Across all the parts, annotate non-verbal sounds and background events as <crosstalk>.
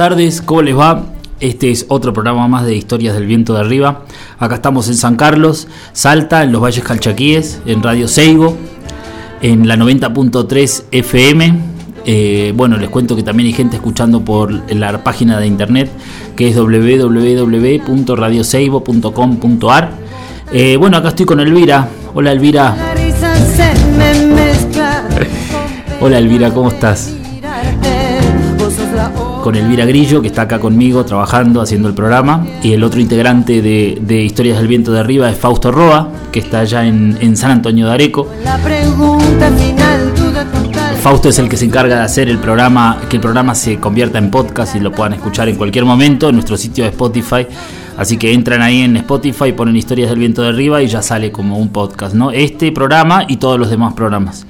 Tardes, ¿cómo les va? Este es otro programa más de Historias del Viento de Arriba. Acá estamos en San Carlos, Salta, en los Valles Calchaquíes, en Radio Seibo, en la 90.3 FM. Eh, bueno, les cuento que también hay gente escuchando por la página de internet que es www.radioseibo.com.ar. Eh, bueno, acá estoy con Elvira. Hola Elvira. <laughs> Hola Elvira, ¿cómo estás? Con Elvira Grillo, que está acá conmigo trabajando, haciendo el programa. Y el otro integrante de, de Historias del Viento de Arriba es Fausto Roa, que está allá en, en San Antonio de Areco. La pregunta final, duda total. Fausto es el que se encarga de hacer el programa, que el programa se convierta en podcast y lo puedan escuchar en cualquier momento en nuestro sitio de Spotify. Así que entran ahí en Spotify, ponen Historias del Viento de Arriba y ya sale como un podcast, ¿no? Este programa y todos los demás programas.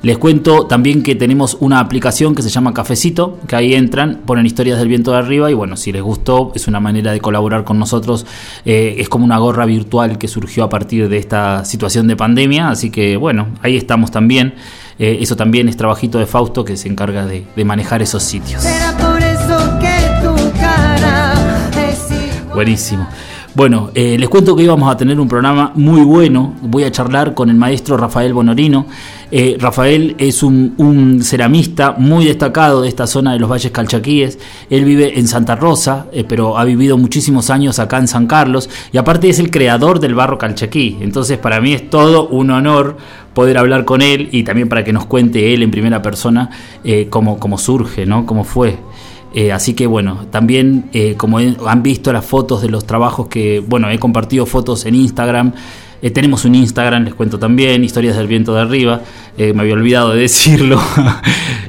Les cuento también que tenemos una aplicación que se llama Cafecito, que ahí entran, ponen historias del viento de arriba y bueno, si les gustó, es una manera de colaborar con nosotros. Eh, es como una gorra virtual que surgió a partir de esta situación de pandemia, así que bueno, ahí estamos también. Eh, eso también es trabajito de Fausto que se encarga de, de manejar esos sitios. Buenísimo. Bueno, eh, les cuento que íbamos a tener un programa muy bueno. Voy a charlar con el maestro Rafael Bonorino. Eh, Rafael es un, ceramista muy destacado de esta zona de los Valles Calchaquíes. Él vive en Santa Rosa, eh, pero ha vivido muchísimos años acá en San Carlos. Y aparte es el creador del barro calchaquí. Entonces para mí es todo un honor poder hablar con él y también para que nos cuente él en primera persona eh, cómo, cómo surge, ¿no? cómo fue. Eh, así que bueno, también eh, como han visto las fotos de los trabajos que, bueno, he compartido fotos en Instagram. Eh, tenemos un Instagram, les cuento también, Historias del Viento de Arriba, eh, me había olvidado de <laughs> decirlo,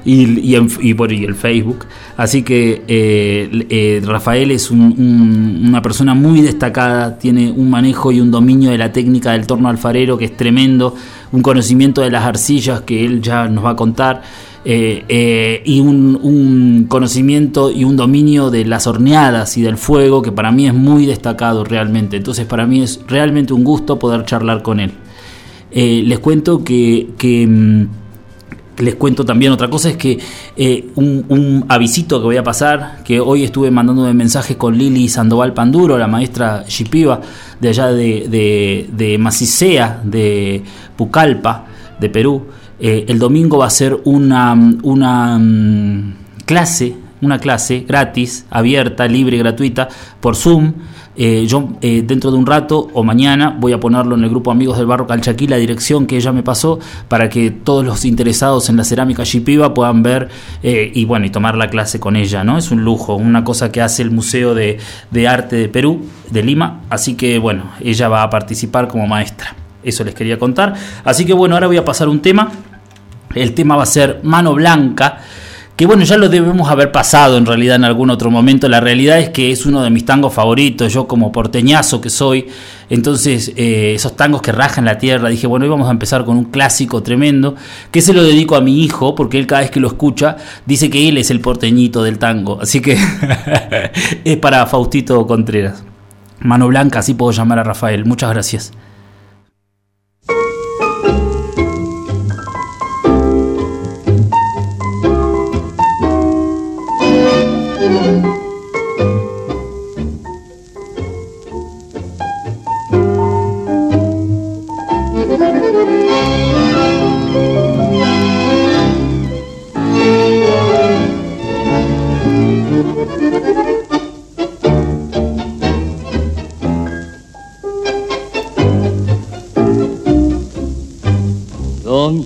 y, en- y, el Facebook. Así que Rafael es un- un- una persona muy destacada, tiene un manejo y un dominio de la técnica del torno alfarero que es tremendo, un conocimiento de las arcillas que él ya nos va a contar eh, eh, y un, conocimiento y un dominio de las horneadas y del fuego que para mí es muy destacado realmente. Entonces para mí es realmente un gusto poder charlar con él. Eh, les cuento que, que, mm, les cuento también otra cosa, es que un, avisito que voy a pasar, que hoy estuve mandándome mensajes con Lili Sandoval Panduro, la maestra Shipiba de allá de, de, de Macicea, de Pucallpa, de Perú. Eh, el domingo va a ser una, una mm, clase, una clase gratis, abierta, libre, gratuita, por Zoom. Eh, yo eh, dentro de un rato o mañana voy a ponerlo en el grupo Amigos del Barro Calchaquí, la dirección que ella me pasó, para que todos los interesados en la cerámica Shipiba puedan ver eh, y bueno, y tomar la clase con ella, ¿no? Es un lujo, una cosa que hace el Museo de, de Arte de Perú, de Lima, así que bueno, ella va a participar como maestra. Eso les quería contar. Así que bueno, ahora voy a pasar un tema. El tema va a ser Mano Blanca, que bueno, ya lo debemos haber pasado en realidad en algún otro momento. La realidad es que es uno de mis tangos favoritos, yo como porteñazo que soy. Entonces, eh, esos tangos que rajan la tierra, dije, bueno, hoy vamos a empezar con un clásico tremendo, que se lo dedico a mi hijo, porque él cada vez que lo escucha dice que él es el porteñito del tango. Así que <laughs> es para Faustito Contreras. Mano Blanca, así puedo llamar a Rafael. Muchas gracias.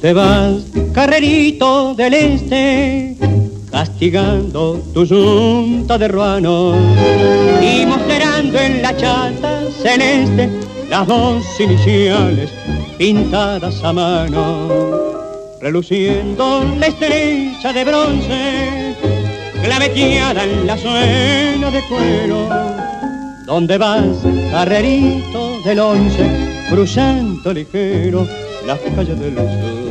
¿Dónde vas, carrerito del este? Castigando tu junta de ruanos y mostrando en la chata celeste las dos iniciales pintadas a mano, reluciendo la estrella de bronce, claveteada en la suena de cuero. ¿Dónde vas, carrerito del once, cruzando ligero las calles del sur?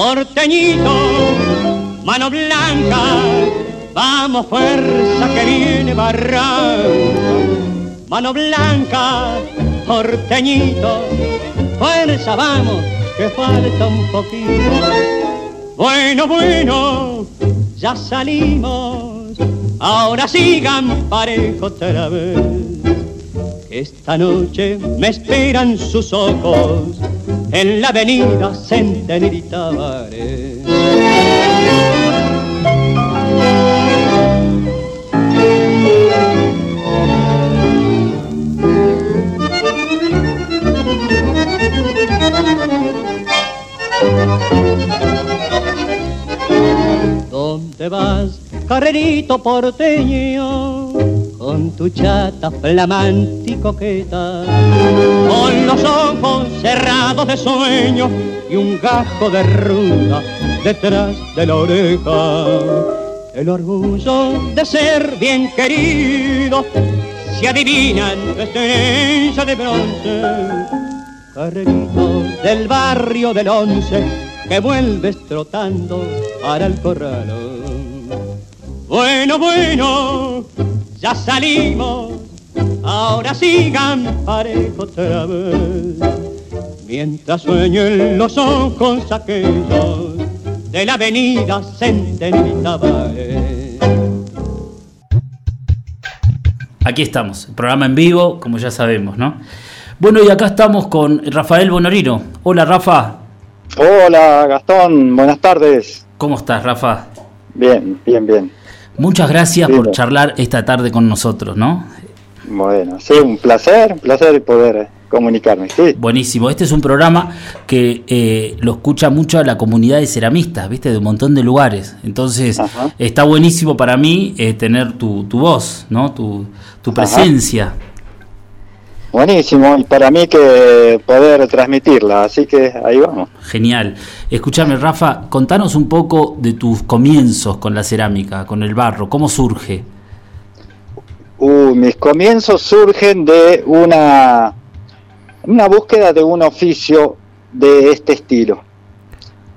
Porteñito, mano blanca, vamos fuerza que viene barranco mano blanca, porteñito, fuerza vamos, que falta un poquito. Bueno, bueno, ya salimos, ahora sigan parejo otra vez. Esta noche me esperan sus ojos en la avenida Centenario y ¿Dónde vas, carrerito porteño? Con tu chata flamante y coqueta, con los ojos cerrados de sueño y un gajo de ruda detrás de la oreja. El orgullo de ser bien querido se adivina en tu estrella de bronce carrerito del barrio del once que vuelves trotando para el corral. Bueno, bueno, ya salimos, ahora sigan parejo otra vez. Mientras sueño en los ojos aquellos de la avenida Centenario Aquí estamos, programa en vivo, como ya sabemos, ¿no? Bueno, y acá estamos con Rafael Bonorino. Hola, Rafa. Hola, Gastón. Buenas tardes. ¿Cómo estás, Rafa? Bien, bien, bien. Muchas gracias por charlar esta tarde con nosotros, ¿no? Bueno, sí, un placer, un placer poder comunicarme. Sí. Buenísimo. Este es un programa que eh, lo escucha mucho a la comunidad de ceramistas, ¿viste? De un montón de lugares. Entonces, está buenísimo para mí eh, tener tu, voz, ¿no? Tu, tu presencia. Buenísimo, y para mí que poder transmitirla, así que ahí vamos. Genial. Escúchame, Rafa, contanos un poco de tus comienzos con la cerámica, con el barro, ¿cómo surge? Uh, mis comienzos surgen de una, una búsqueda de un oficio de este estilo.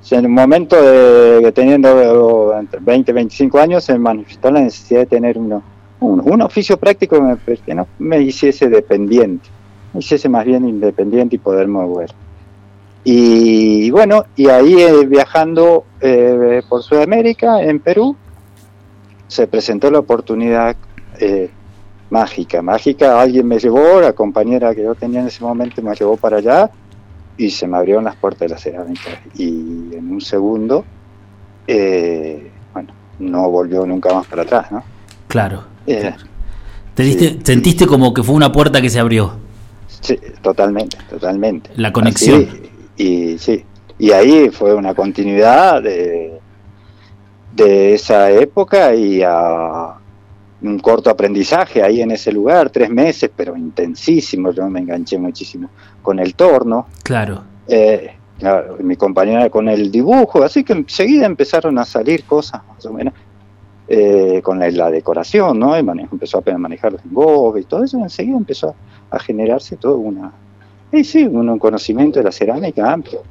en un momento de teniendo entre 20 y 25 años se manifestó la necesidad de tener uno, un, oficio práctico que no me hiciese dependiente, me hiciese más bien independiente y poder mover. Y, bueno, y ahí eh, viajando eh, por Sudamérica, en Perú, se presentó la oportunidad eh, mágica, mágica, alguien me llevó, la compañera que yo tenía en ese momento me llevó para allá y se me abrieron las puertas de la cerámica. Y en un segundo, bueno, no volvió nunca más para atrás, ¿no? Claro. Eh, ¿Te diste, ¿Sentiste como que fue una puerta que se abrió? Sí, totalmente, totalmente. La conexión. y sí, y ahí fue una continuidad de, de esa época y a un corto aprendizaje ahí en ese lugar, tres meses, pero intensísimo, yo me enganché muchísimo con el torno. Claro. Eh, mi compañera con el dibujo, así que enseguida empezaron a salir cosas más o menos. Eh, con la, decoración, ¿no? Y empezó a manejar los engobes y todo eso, enseguida empezó a generarse todo una, sí, un, conocimiento de la cerámica amplio.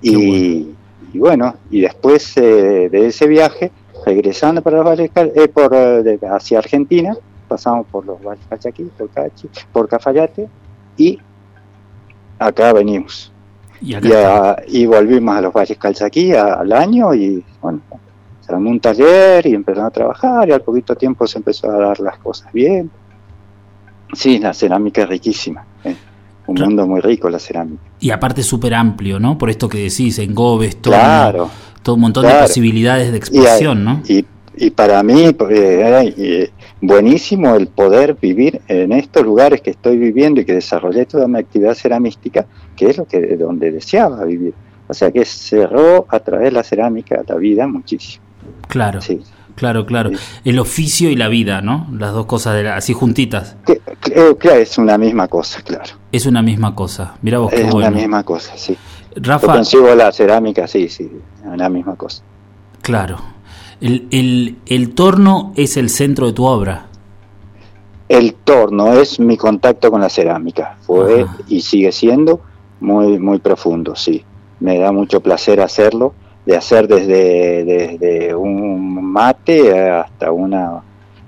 Y bueno. y después eh, de ese viaje, regresando para los valles, eh, por, hacia Argentina, pasamos por los valles Calchaquí, por, Cachi, por Cafayate, y acá venimos. Y, y, volvimos a los valles Calchaquí al año y bueno, armó un taller y empezaron a trabajar y al poquito tiempo se empezó a dar las cosas bien. Sí, la cerámica es riquísima. Eh, un mundo muy rico la cerámica. Y aparte súper amplio, ¿no? Por esto que decís, engobes, todo, claro, todo un montón de posibilidades de expresión, ¿no? Y, y, para mí, eh, eh, buenísimo el poder vivir en estos lugares que estoy viviendo y que desarrollé toda mi actividad ceramística, que es lo que donde deseaba vivir O sea que cerró a través de la cerámica la vida muchísimo. Claro. Sí. Claro, claro. El oficio y la vida, ¿no? Las dos cosas de la- así juntitas. Eh, claro, es una misma cosa, claro. Es una misma cosa. Mira vos qué Es bueno. una misma cosa, sí. Yo Rafa, consigo la cerámica, sí, sí, es la misma cosa. claro. El, el, el torno es el centro de tu obra. El torno es mi contacto con la cerámica. Fue Ajá. y sigue siendo muy, muy profundo, sí. Me da mucho placer hacerlo, de hacer desde, desde un mate hasta una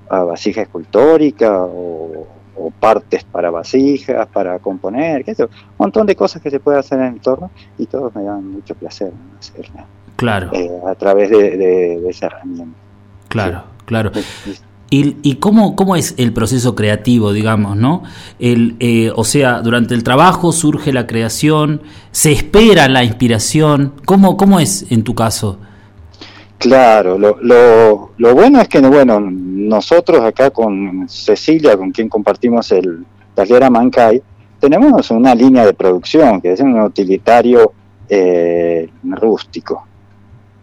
ah, vasija escultórica o, o partes para vasijas, para componer, qué sé yo, un montón de cosas que se puede hacer en el torno y todos me dan mucho placer hacerla Claro, eh, a través de, de- de esa herramienta. claro, claro. ¿Y, cómo, cómo es el proceso creativo, digamos, no? El, eh, o sea, durante el trabajo surge la creación, se espera la inspiración. ¿Cómo, cómo es en tu caso? Claro, lo, lo, lo bueno es que bueno, nosotros acá con Cecilia, con quien compartimos el taller Amancay, tenemos una línea de producción que es un utilitario eh, rústico.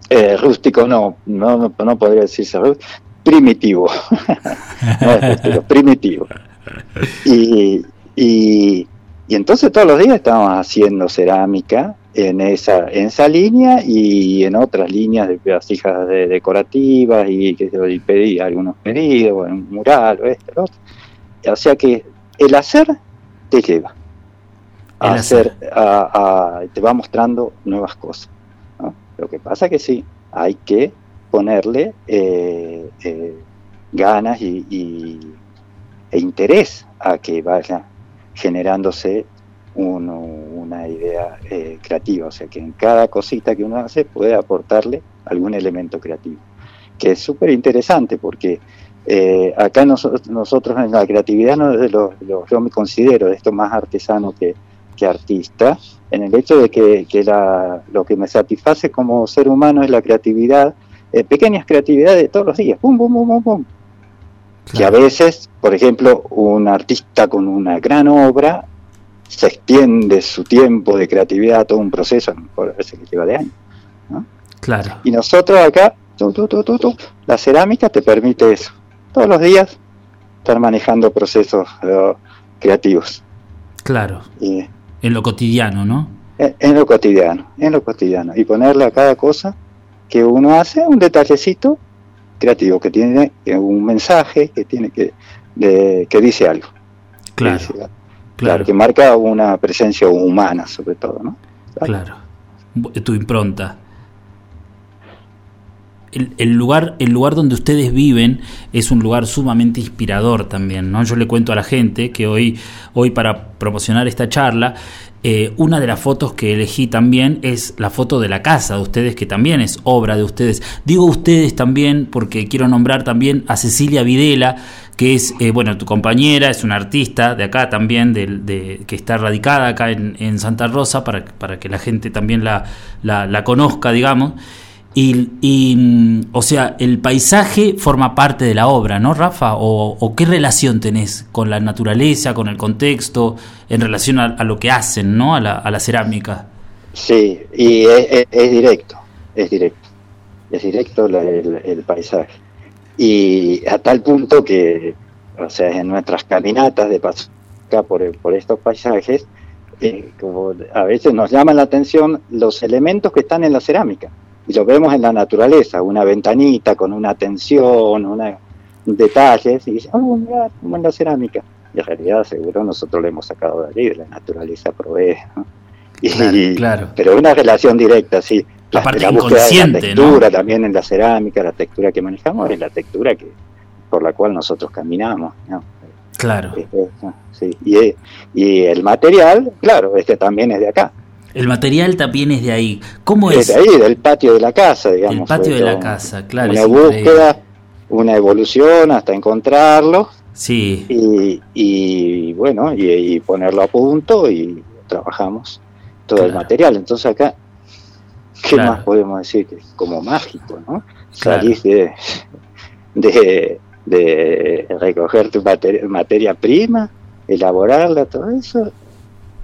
Eh, rústico no, no, no podría decirse rústico, primitivo. <laughs> No es rústico, primitivo. Y, y, y entonces todos los días estamos haciendo cerámica en esa, en esa línea y en otras líneas de vasijas de- decorativas y, que yo, y pedí algunos pedidos, un mural o esto, lo otro. O sea que el hacer te lleva a hacer, a- a- te va mostrando nuevas cosas. ¿no? Lo que pasa que sí, hay que ponerle eh, eh, ganas y, e interés a que vaya generándose una idea eh, creativa, o sea que en cada cosita que uno hace puede aportarle algún elemento creativo, que es súper interesante porque acá noso- nosotros en la creatividad no, lo- lo- yo me considero de esto más artesano que, artista, en el hecho de que, lo que me satisface como ser humano es la creatividad, eh, pequeñas creatividades de todos los días, pum, pum, pum, pum, pum, que a veces, por ejemplo, un artista con una gran obra se extiende su tiempo de creatividad a todo un proceso, a veces que lleva de años. Claro, Y nosotros acá, tu, tu, tu, tu, tu, la cerámica te permite eso. Todos los días estar manejando procesos eh, creativos. claro. Y, En lo cotidiano, ¿no? en, en lo cotidiano, en lo cotidiano. Y ponerle a cada cosa que uno hace un detallecito creativo, que tiene eh, un mensaje, que tiene que, de- que dice algo. que Claro, dice algo. claro, que marca una presencia humana sobre todo, ¿no? claro. Tu impronta. El, el lugar, el lugar donde ustedes viven es un lugar sumamente inspirador también, ¿no? Yo le cuento a la gente que hoy, hoy para promocionar esta charla, eh, una de las fotos que elegí también es la foto de la casa de ustedes, que también es obra de ustedes. Digo ustedes también porque quiero nombrar también a Cecilia Videla, que es, eh, bueno, tu compañera, es una artista de acá también, del- de, que está radicada acá en, en Santa Rosa, para, para que la gente también la, la, la conozca, digamos. Y, mm, o sea, el paisaje forma parte de la obra, ¿no, Rafa? ¿O, qué relación tenés con la naturaleza, con el contexto, en relación a, lo que hacen, ¿no? A la, a la cerámica. Sí, y es, directo, es directo, es directo el, paisaje. Y a tal punto que, o sea, en nuestras caminatas de paso por, por estos paisajes, eh, como a veces nos llaman la atención los elementos que están en la cerámica. Y lo vemos en la naturaleza, una ventanita con una tensión, una detalles, y dicen, oh, mira, como en la cerámica. Y en realidad seguro nosotros lo hemos sacado de allí, de la naturaleza provee. ¿no? Y- Claro, claro. Pero una relación directa, sí. La, Aparte la búsqueda de la textura también en la cerámica, la textura que manejamos es la textura que por la cual nosotros caminamos. ¿no? Claro. Es- es- sí. y, y el material, claro, este también es de acá. El material también es de ahí. ¿Cómo Es de ahí, del patio de la casa, digamos. El patio de la casa, claro. Una increíble. búsqueda, una evolución hasta encontrarlo Sí, y, y bueno, y, y ponerlo a punto y trabajamos todo el material. Entonces acá, ¿qué Claro. más podemos decir? Como mágico, ¿no? Claro. Salís de, de, de recoger tu mate- materia prima, elaborarla, todo eso,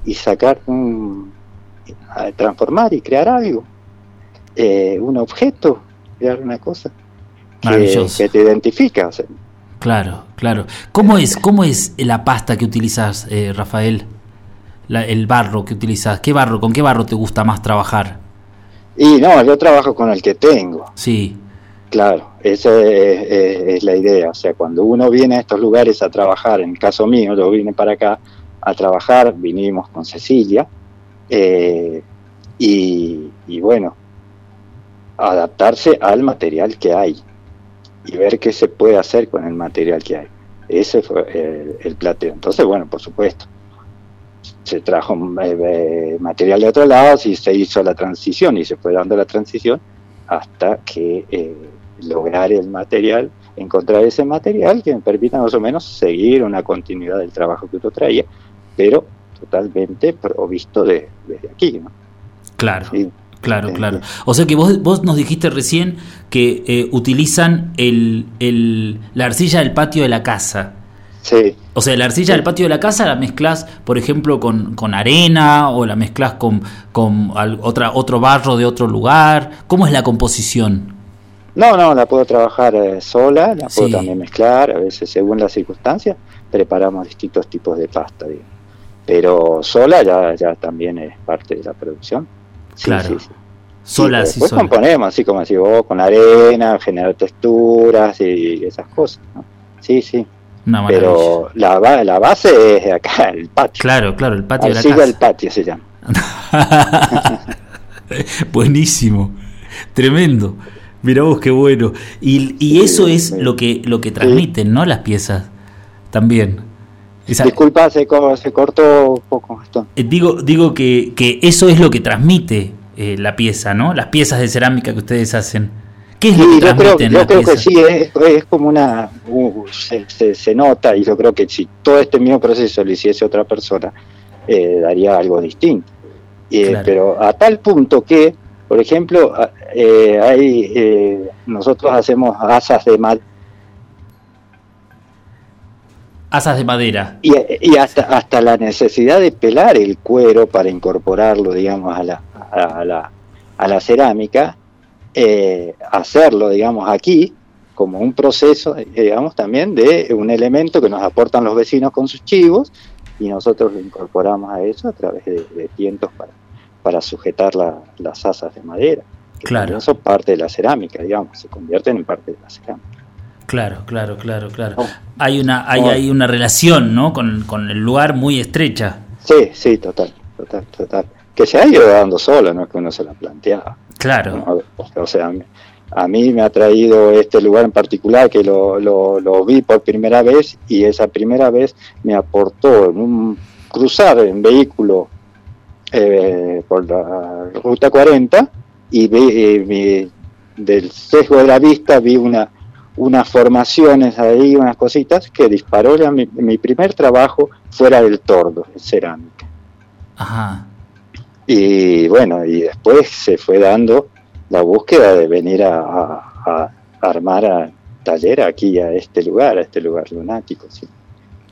y sacar un, transformar y crear algo, eh, un objeto, crear una cosa que, que te identifica. Claro, claro. ¿Cómo es, cómo es la pasta que utilizas, eh, Rafael? el barro que utilizas. ¿Qué barro, con qué barro te gusta más trabajar? Y no, yo trabajo con el que tengo. Sí. Claro, esa es, la idea. O sea, cuando uno viene a estos lugares a trabajar, en el caso mío, yo vine para acá a trabajar, vinimos con Cecilia, eh, y, bueno, adaptarse al material que hay y ver qué se puede hacer con el material que hay. Ese fue el, el plateo. Entonces, bueno, por supuesto, se trajo eh, eh, material de otro lado y se hizo la transición y se fue dando la transición hasta que lograr el material, encontrar ese material que me permita más o menos seguir una continuidad del trabajo que yo traía, pero totalmente provisto de, desde aquí. ¿no? Claro. Claro, claro. O sea que vos, vos nos dijiste recién que utilizan el, el, la arcilla del patio de la casa. O sea, la arcilla del patio de la casa la mezclas, por ejemplo, con, arena o la mezclas con, con otra, otro barro de otro lugar. ¿Cómo es la composición? No, no, la puedo trabajar eh, sola, la puedo también mezclar, a veces según las circunstancias, preparamos distintos tipos de pasta, pero sola ya, ya también es parte de la producción. claro. Sola, sí, después componemos, así como decís vos, con arena, generar texturas y esas cosas. Sí, sí. Pero la, la base es acá, el patio. Claro, claro, el patio de la casa. el patio se llama. <laughs> Buenísimo, tremendo. Mira vos qué bueno. Y, y eso es lo que lo que transmiten, ¿no? Las piezas también. Disculpa, se, se, cortó un poco esto. Eh, digo, digo que, que eso es lo que transmite eh, la pieza, ¿no? Las piezas de cerámica que ustedes hacen. ¿Qué es yo creo, yo creo que sí, es, como una. Uh, se, nota, y yo creo que si todo este mismo proceso lo hiciese otra persona, eh, daría algo distinto. Eh, pero a tal punto que, por ejemplo, hay, nosotros hacemos asas de madera. Asas de madera. Y, y, hasta, hasta la necesidad de pelar el cuero para incorporarlo, digamos, a la, a la, a la cerámica eh, hacerlo, digamos, aquí como un proceso, eh, digamos, también de un elemento que nos aportan los vecinos con sus chivos y nosotros lo incorporamos a eso a través de, tientos para, para sujetar las asas de madera. claro. Eso parte de la cerámica, digamos, se convierten en parte de la cerámica. Claro, claro, claro, claro. Oh. Hay una hay, oh. hay una relación, ¿no? Con, con, el lugar muy estrecha. Sí, sí, total, total, total. Que se ha ido dando solo, no es que uno se la planteaba. Claro. O sea, a mí me ha traído este lugar en particular que lo, lo, vi por primera vez y esa primera vez me aportó en un cruzar en vehículo eh, por la ruta 40 y vi, eh, del sesgo de la vista vi una unas formaciones ahí, unas cositas que disparó mi, mi primer trabajo fuera del tordo, en cerámica. Ajá. Y bueno, y después se fue dando la búsqueda de venir a, armar a taller aquí a este lugar, a este lugar lunático. ¿sí?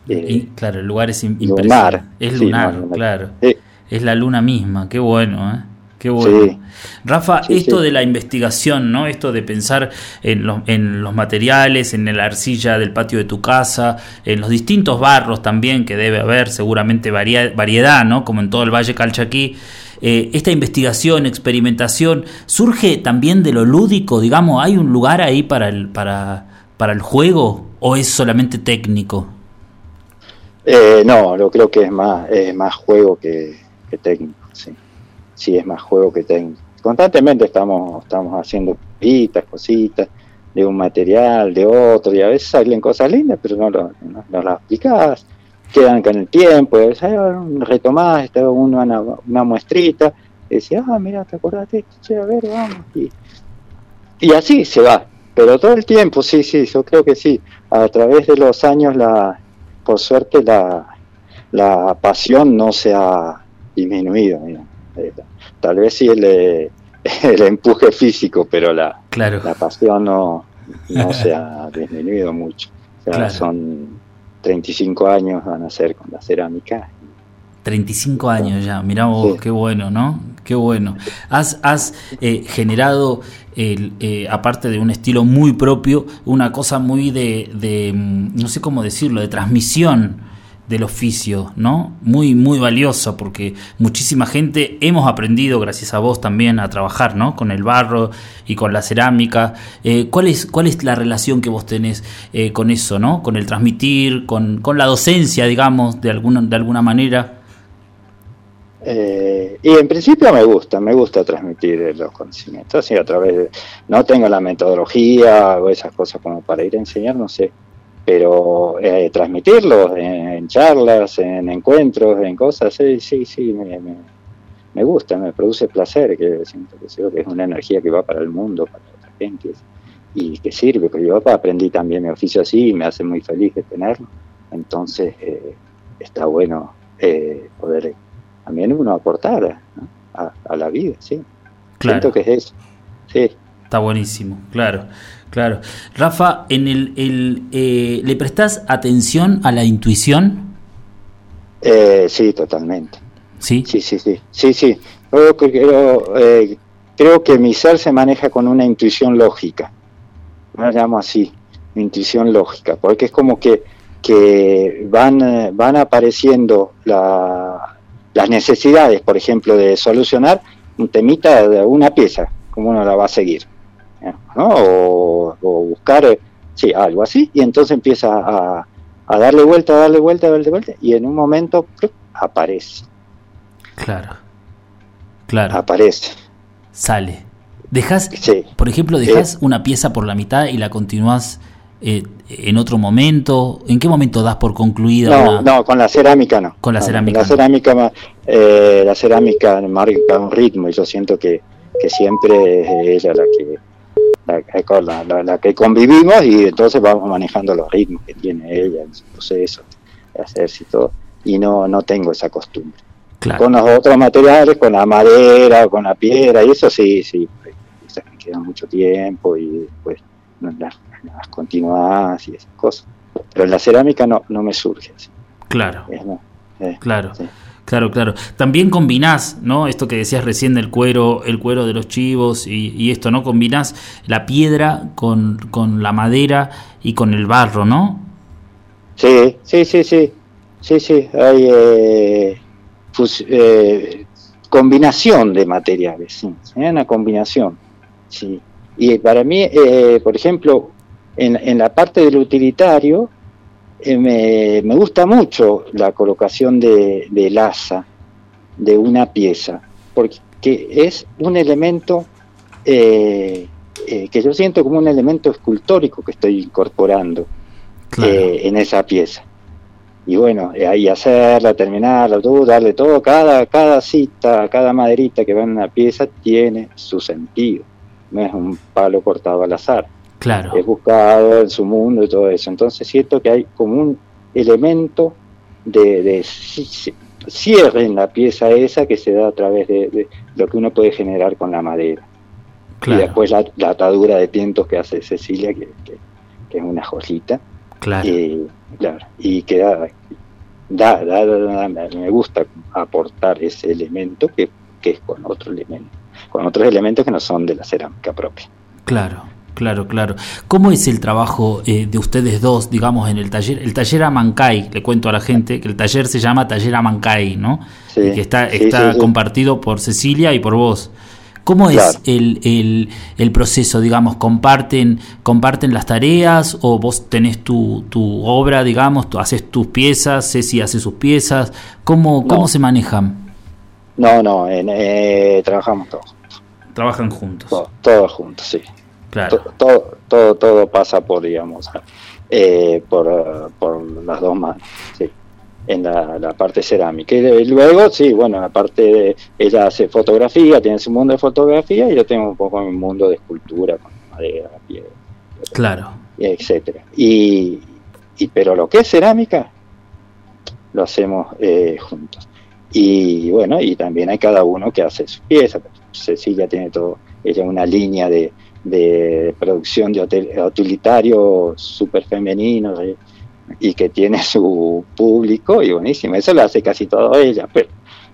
Eh, claro, el lugar es impresionante. Es lunar, claro. Es la luna misma, qué bueno, ¿eh? Qué bueno. Rafa, esto de la investigación, ¿no? Esto de pensar en, en, los materiales, en la arcilla del patio de tu casa, en los distintos barros también que debe haber, seguramente variedad, ¿no? Como en todo el Valle Calchaquí. Eh, esta investigación, experimentación, surge también de lo lúdico, digamos, ¿hay un lugar ahí para el, para, para el juego o es solamente técnico? Eh, no, yo creo que es más, es más juego que, técnico, sí. Sí, es más juego que técnico. Constantemente estamos, estamos haciendo cositas, cositas, de un material, de otro, y a veces salen cosas lindas, pero no, lo, las aplicás quedan con el tiempo, retomás, estaba una, una muestrita, y decía, ah, mira, te acordaste, che, a ver, vamos. Y, y así se va, pero todo el tiempo, sí, sí, yo creo que sí. A través de los años, la, por suerte, la, la pasión no se ha disminuido. Eh, tal vez sí el, <laughs> el empuje físico, pero la, la pasión no, no se ha <laughs> disminuido mucho. O sea, son 35 años van a ser con la cerámica 35 años ya, mirá vos, qué bueno, ¿no? Qué bueno. Has, has eh, generado, el, eh, aparte de un estilo muy propio, una cosa muy de, de, mm, no sé cómo decirlo, de transmisión del oficio, ¿no? Muy, muy valioso porque muchísima gente hemos aprendido, gracias a vos también, a trabajar, ¿no? Con el barro y con la cerámica. Eh, ¿cuál, es, ¿Cuál es la relación que vos tenés eh, con eso, ¿no? Con el transmitir, con, con la docencia, digamos, de alguna, de alguna manera. Eh, y en principio me gusta, me gusta transmitir los conocimientos, así a través de, no tengo la metodología o esas cosas como para ir a enseñar, no sé, pero eh, transmitirlos en, charlas, en encuentros, en cosas, sí, sí, sí, me, me, gusta, me produce placer, que siento que, es una energía que va para el mundo, para otra gente, y que sirve, porque yo aprendí también mi oficio así y me hace muy feliz de tenerlo, entonces eh, está bueno eh, poder también uno aportar a, la vida, sí. Siento que es eso, sí. Está buenísimo, claro. Claro. Rafa, en el, el eh, ¿le prestás atención a la intuición? Eh, sí, totalmente. ¿Sí? Sí, sí, sí. Sí, sí. creo, eh, creo que mi ser se maneja con una intuición lógica. Lo llamo así, intuición lógica, porque es como que, que van, van apareciendo la, las necesidades, por ejemplo, de solucionar un temita de una pieza, como uno la va a seguir ¿no? O, buscar, eh, sí, algo así, y entonces empieza a, darle vuelta, a darle vuelta, a darle vuelta, y en un momento aparece. Claro, claro. Aparece. Sale. Dejas, por ejemplo, dejas una pieza por la mitad y la continúas eh, en otro momento. ¿En qué momento das por concluida? No, no, con la cerámica no. Con la cerámica. La cerámica, eh, la cerámica marca un ritmo y yo siento que, que siempre es ella la que la, la, que convivimos y entonces vamos manejando los ritmos que tiene ella en su proceso de hacerse y todo. Y no, no tengo esa costumbre. Con los otros materiales, con la madera, con la piedra, y eso sí, sí, pues, me queda mucho tiempo y después las, las continuas y esas cosas. Pero en la cerámica no, no me surge. Claro. claro. Claro, claro. También combinás, ¿no? Esto que decías recién del cuero, el cuero de los chivos y, esto, ¿no? Combinás la piedra con, la madera y con el barro, ¿no? Sí, sí, sí, sí. Sí, sí. Hay eh, eh, combinación de materiales, sí. Hay una combinación, sí. Y para mí, eh, por ejemplo, en, en la parte del utilitario, eh, me, gusta mucho la colocación de, del asa de una pieza, porque es un elemento eh, eh, que yo siento como un elemento escultórico que estoy incorporando en esa pieza. Y bueno, ahí hacerla, terminarla, todo, darle todo, cada, cada cita, cada maderita que va en una pieza tiene su sentido, no es un palo cortado al azar. Claro. Es buscado en su mundo y todo eso. Entonces siento que hay como un elemento de, cierre en la pieza esa que se da a través de, lo que uno puede generar con la madera. Y después la, atadura de tientos que hace Cecilia, que, es una joyita. Claro. Y, claro, y que da, me gusta aportar ese elemento que, que es con otro elemento, con otros elementos que no son de la cerámica propia. Claro. Claro, claro. ¿Cómo es el trabajo eh, de ustedes dos, digamos, en el taller? El taller Amancay, le cuento a la gente que el taller se llama Taller Amancay, ¿no? Sí, que está, está compartido por Cecilia y por vos. ¿Cómo es el, el, el, proceso, digamos? ¿Comparten, ¿Comparten las tareas o vos tenés tu, tu obra, digamos, tú haces tus piezas, Ceci hace sus piezas? ¿Cómo, cómo se manejan? No, no, eh, trabajamos todos. Trabajan juntos. todos juntos, sí. Todo, todo, todo pasa por, digamos, eh, por, por las dos manos, sí, en la, parte cerámica. Y luego, sí, bueno, aparte de, ella hace fotografía, tiene su mundo de fotografía, y yo tengo un poco mi mundo de escultura, con madera, piedra. Claro. Etcétera. Y, y, pero lo que es cerámica, lo hacemos eh, juntos. Y bueno, y también hay cada uno que hace su pieza. Cecilia tiene todo, ella una línea de, de producción de utilitario súper femenino, y que tiene su público y buenísimo. Eso lo hace casi todo ella, pero,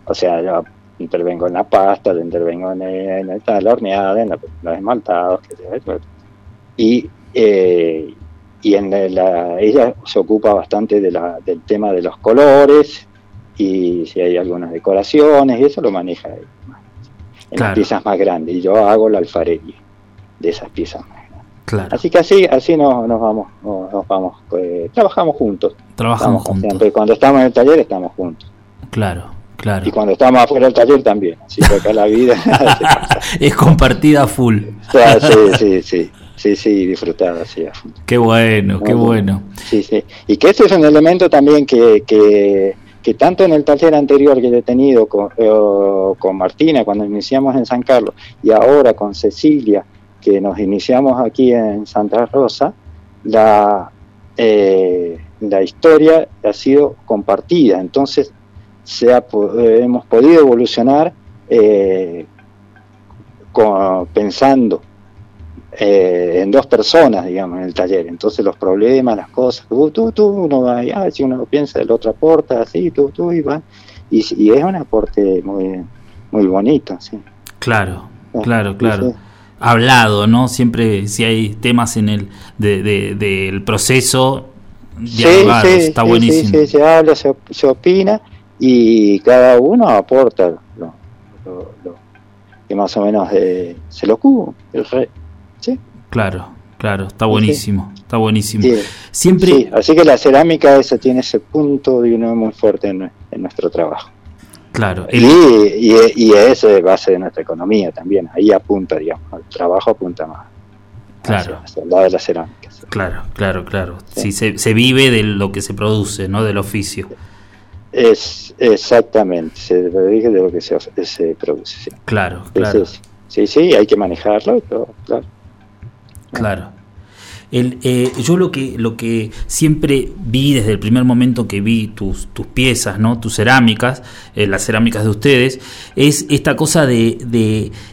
o sea, yo intervengo en la pasta, intervengo en, en, la horneada, en los esmaltados, y, eh, y en la, ella se ocupa bastante de la, del tema de los colores y si hay algunas decoraciones, y eso lo maneja ella, en las piezas más grandes, y yo hago la alfarería de esas piezas más Así que así, así nos, nos vamos, nos, vamos, eh, trabajamos juntos. Trabajamos juntos. Cuando estamos en el taller estamos juntos. Claro, claro. Y cuando estamos afuera del taller también. Así que acá la vida <laughs> es compartida full. sí, sí, sí. Sí, sí, disfrutada, sí. Qué bueno, qué bueno. Sí, sí. Y que este es un elemento también que, que, que tanto en el taller anterior que he tenido con, eh, con Martina, cuando iniciamos en San Carlos, y ahora con Cecilia, que nos iniciamos aquí en Santa Rosa, la, eh, la historia ha sido compartida, entonces se ha, hemos podido evolucionar eh, pensando eh, en dos personas, digamos, en el taller. Entonces los problemas, las cosas, tú, tú, tú uno va, ah, si uno piensa, el otro aporta, así, tú, tú, y va. Y, es un aporte muy, muy bonito, sí. Claro, claro, claro hablado, ¿no? Siempre si hay temas en el de, del proceso, sí, está buenísimo. Sí, se habla, se, opina y cada uno aporta lo, que más o menos eh, se lo cubo, el ¿sí? Claro, claro, está buenísimo, está buenísimo. Siempre... así que la cerámica esa tiene ese punto de uno muy fuerte en nuestro trabajo. Claro. Y, y, es base de nuestra economía también. Ahí apunta, digamos, el trabajo apunta más. Claro. Hacia, el lado de la cerámica. Claro, claro, claro. Sí. se, se, vive de lo que se produce, ¿no? Del oficio. Es exactamente, se vive de lo que se, se produce. Sí. Claro, claro. sí, sí, hay que manejarlo, claro. Claro. El, eh, yo lo que, lo que siempre vi desde el primer momento que vi tus, piezas, ¿no? tus cerámicas, eh, las cerámicas de ustedes, es esta cosa de,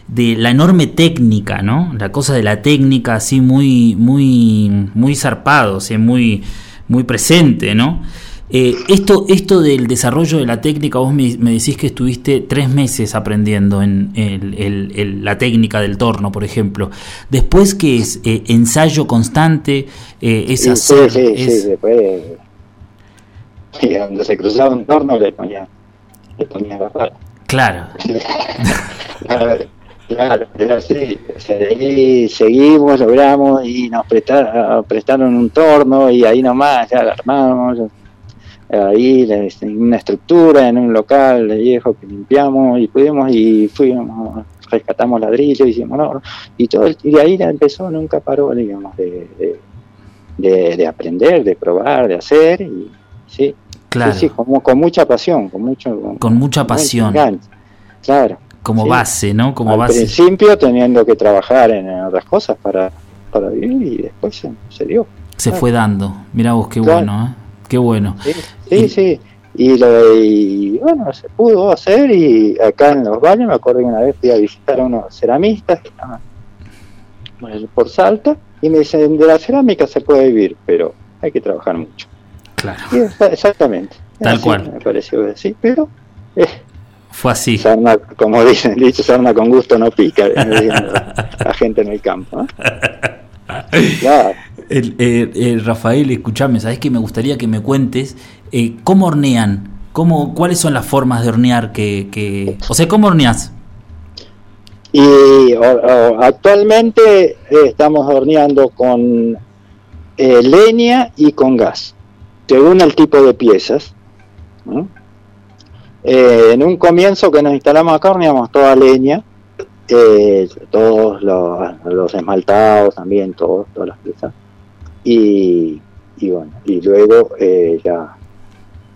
de, la enorme técnica, ¿no? la cosa de la técnica así muy, muy, muy zarpado, muy, muy presente, ¿no? Eh, esto, esto del desarrollo de la técnica, vos me, decís que estuviste tres meses aprendiendo en la técnica del torno, por ejemplo. Después, que es? Eh, ¿Ensayo constante? Eh, ¿Es sí, hacer? Sí, sí, sí, después... Y donde se cruzaba un torno le ponía, le ponía <laughs> Claro. claro, claro, era así. O sea, ahí seguimos, logramos y nos prestaron, prestaron un torno y ahí nomás ya lo armamos ahí en una estructura, en un local viejo que limpiamos y pudimos y fuimos, rescatamos ladrillos, hicimos no, y todo y de ahí empezó, nunca paró, digamos, de, de, aprender, de probar, de hacer, y sí, claro. sí, como, con mucha pasión, con mucho con, mucha pasión, claro, como base, ¿no? Como Al base. principio teniendo que trabajar en otras cosas para, para vivir y después se, dio. Se fue dando, mira vos qué bueno, ¿eh? Qué bueno. Sí, sí. Y, lo, y bueno, se pudo hacer y acá en los baños me acuerdo que una vez fui a visitar a unos ceramistas que estaban por Salta y me dicen, de la cerámica se puede vivir, pero hay que trabajar mucho. Claro. exactamente. Tal cual. Me pareció así, pero... Eh, Fue así. como dicen, <laughs> dicho, sarna con gusto no pica, la, gente en el campo. ¿eh? <laughs> Claro. El, eh, Rafael, escúchame, ¿sabes que me gustaría que me cuentes eh, cómo hornean? Cómo, ¿Cuáles son las formas de hornear que, O sea, ¿cómo horneas? Y actualmente eh, estamos horneando con leña y con gas, según el tipo de piezas. en un comienzo que nos instalamos acá horneamos toda leña, todos los, los, esmaltados también, todos, todas las piezas y, bueno, y luego eh, ya,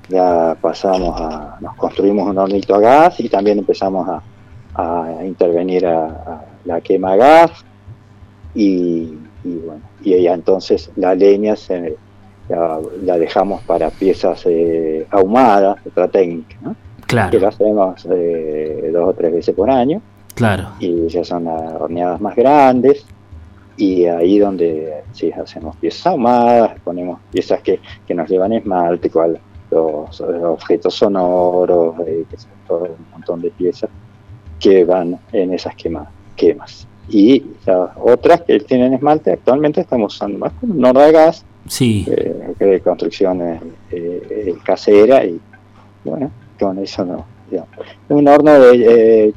ya pasamos a, nos construimos un hornito a gas y también empezamos a, intervenir a, la quema gas y, bueno, y ya entonces la leña se, la, dejamos para piezas eh, ahumadas, otra técnica, ¿no? Claro. Que la hacemos eh, dos o tres veces por año. Claro. Y ya son horneadas más grandes y ahí donde sí hacemos piezas ahumadas, ponemos piezas que, que nos llevan esmalte, cual, los, objetos sonoros, eh, todo un montón de piezas que van en esas quemas. quemas. Y las otras que tienen esmalte, actualmente estamos usando más horno de gas, sí. eh, de construcción eh, eh, casera, y bueno, con eso no. Digamos. Un horno de, eh,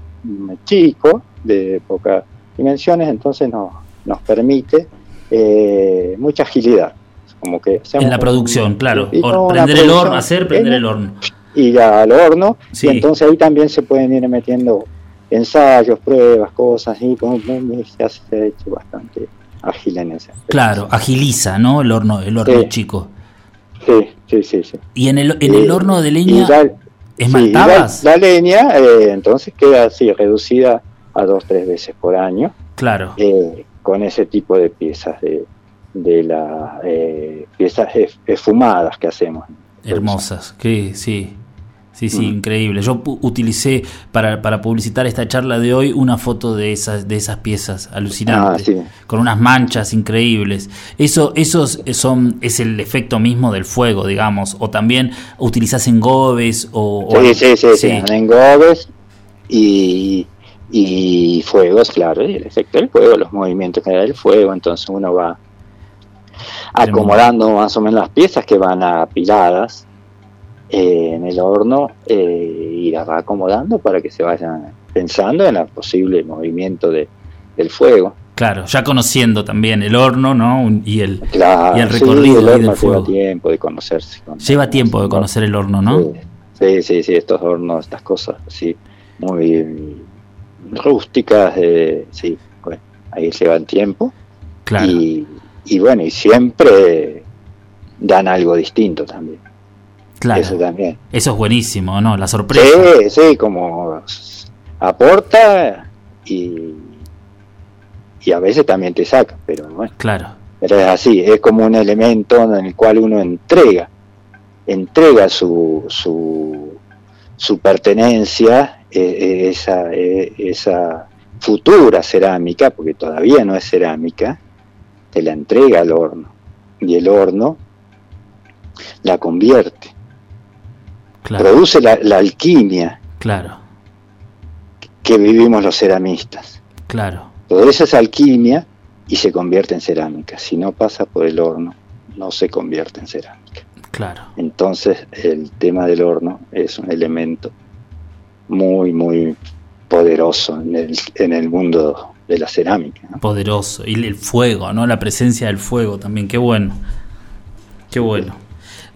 chico, de pocas dimensiones, entonces nos, nos permite eh, mucha agilidad. Como que en la producción, un, claro. Or, prender el horno, hacer prender el horno. Y ya al horno, sí. y entonces ahí también se pueden ir metiendo ensayos, pruebas, cosas, y como se ha hecho bastante ágil en ese. Claro, agiliza, ¿no? El horno, el horno sí. chico. Sí, sí, sí, sí. Y en el, en el horno de leña, ¿esmaltabas? Sí, la, la, leña, eh, entonces queda así, reducida a dos, tres veces por año. Claro. Eh, con ese tipo de piezas, de, de las eh, piezas esfumadas que hacemos. Hermosas, que sí. Sí, sí, mm. increíble. Yo utilicé para, para, publicitar esta charla de hoy una foto de esas, de esas piezas alucinantes, ah, sí. con unas manchas increíbles. Eso, esos son, es el efecto mismo del fuego, digamos, o también utilizás engobes o... Sí, o, sí, sí, sí, sí, engobes y, y fuegos, claro, y el efecto del fuego, los movimientos que da el fuego, entonces uno va acomodando más o menos las piezas que van apiladas eh, en el horno eh, y las va acomodando para que se vayan pensando en el posible movimiento de, del fuego. Claro, ya conociendo también el horno, ¿no? Y el, claro, y el recorrido sí, el horno del fuego. Lleva tiempo de conocerse. Lleva tiempo de conocer el horno, ¿no? Sí, sí, sí, estos hornos, estas cosas así, muy rústicas, eh, sí, bueno, ahí llevan tiempo. Claro. Y, y bueno, y siempre dan algo distinto también. Claro. Eso también. Eso es buenísimo, ¿no? La sorpresa. Sí, sí, como aporta y, y a veces también te saca, pero bueno. Claro. Pero es así, es como un elemento en el cual uno entrega, entrega su, su, su pertenencia, eh, esa, eh, esa futura cerámica, porque todavía no es cerámica, te la entrega al horno. Y el horno la convierte. Claro. Produce la, la, alquimia claro. que vivimos los ceramistas. Claro. Todo eso es alquimia y se convierte en cerámica. Si no pasa por el horno, no se convierte en cerámica. Claro. Entonces, el tema del horno es un elemento muy, muy poderoso en el, en el mundo de la cerámica. ¿no? Poderoso. Y el fuego, ¿no? La presencia del fuego también. Qué bueno. Qué bueno.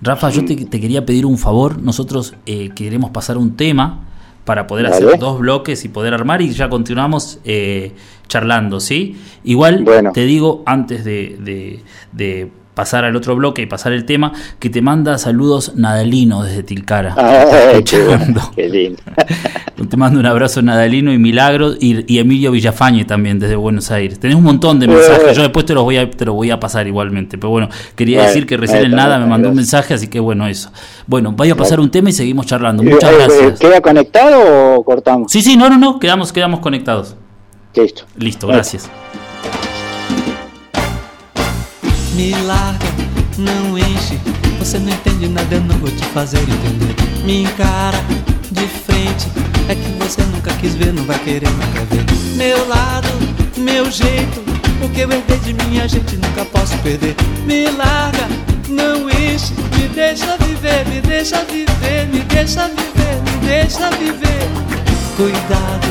Rafa, yo te, te quería pedir un favor. Nosotros eh, queremos pasar un tema para poder ¿Vale? hacer dos bloques y poder armar y ya continuamos eh, charlando, ¿sí? Igual Bueno. te digo antes de, de- de pasar al otro bloque y pasar el tema que te manda saludos Nadalino desde Tilcara. Ay, qué, escuchando. bueno, qué lindo. <laughs> Te mando un abrazo Nadalino y Milagro y, y Emilio Villafañe también desde Buenos Aires. Tenés un montón de mensajes, yo después te los voy a, te los voy a pasar igualmente. Pero bueno, quería Bueno, decir que recién el nada me mandó un mensaje, así que bueno, eso. Bueno, voy a pasar un tema y seguimos charlando. Eh, Muchas eh, gracias. ¿Queda conectado o cortamos? Sí, sí, no, no, no, quedamos, quedamos conectados. Listo. Listo, gracias. Me larga, não enche. Você não entende nada, eu não vou te fazer entender. Me encara de frente. É que você nunca quis ver, não vai querer nunca ver. Meu lado, meu jeito. O que eu herdei de minha gente nunca posso perder. Me larga, não enche. Me deixa viver, me deixa viver, me deixa viver, me deixa viver. Cuidado,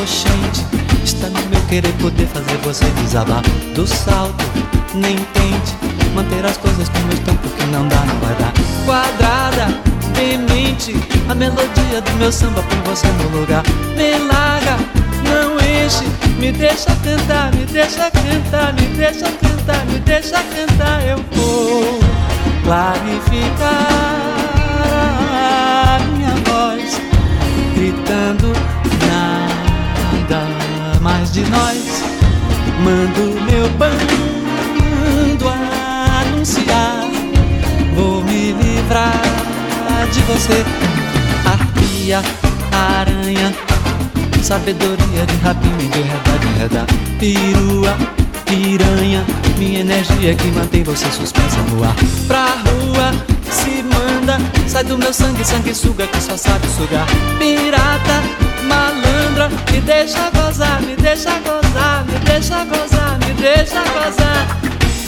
oxente. Está no meu querer poder fazer você desabar do salto. Nem tente manter as coisas como estão, porque não dá, não vai dar. Quadrada, demente. A melodia do meu samba põe você no lugar. Me larga, não enche. Me deixa cantar, me deixa cantar, me deixa cantar, me deixa cantar. Eu vou clarificar a minha voz gritando de nós. Mando meu bando anunciar, vou me livrar de você. Arpia, aranha, sabedoria de rapina, enredar, enredar. Perua, piranha, minha energia que mantém você suspensa no ar. Pra rua se manda, sai do meu sangue, sangue suga que só sabe sugar. Pirata, malandra, me deixa gozar, me deixa gozar, me deixa gozar, me deixa gozar.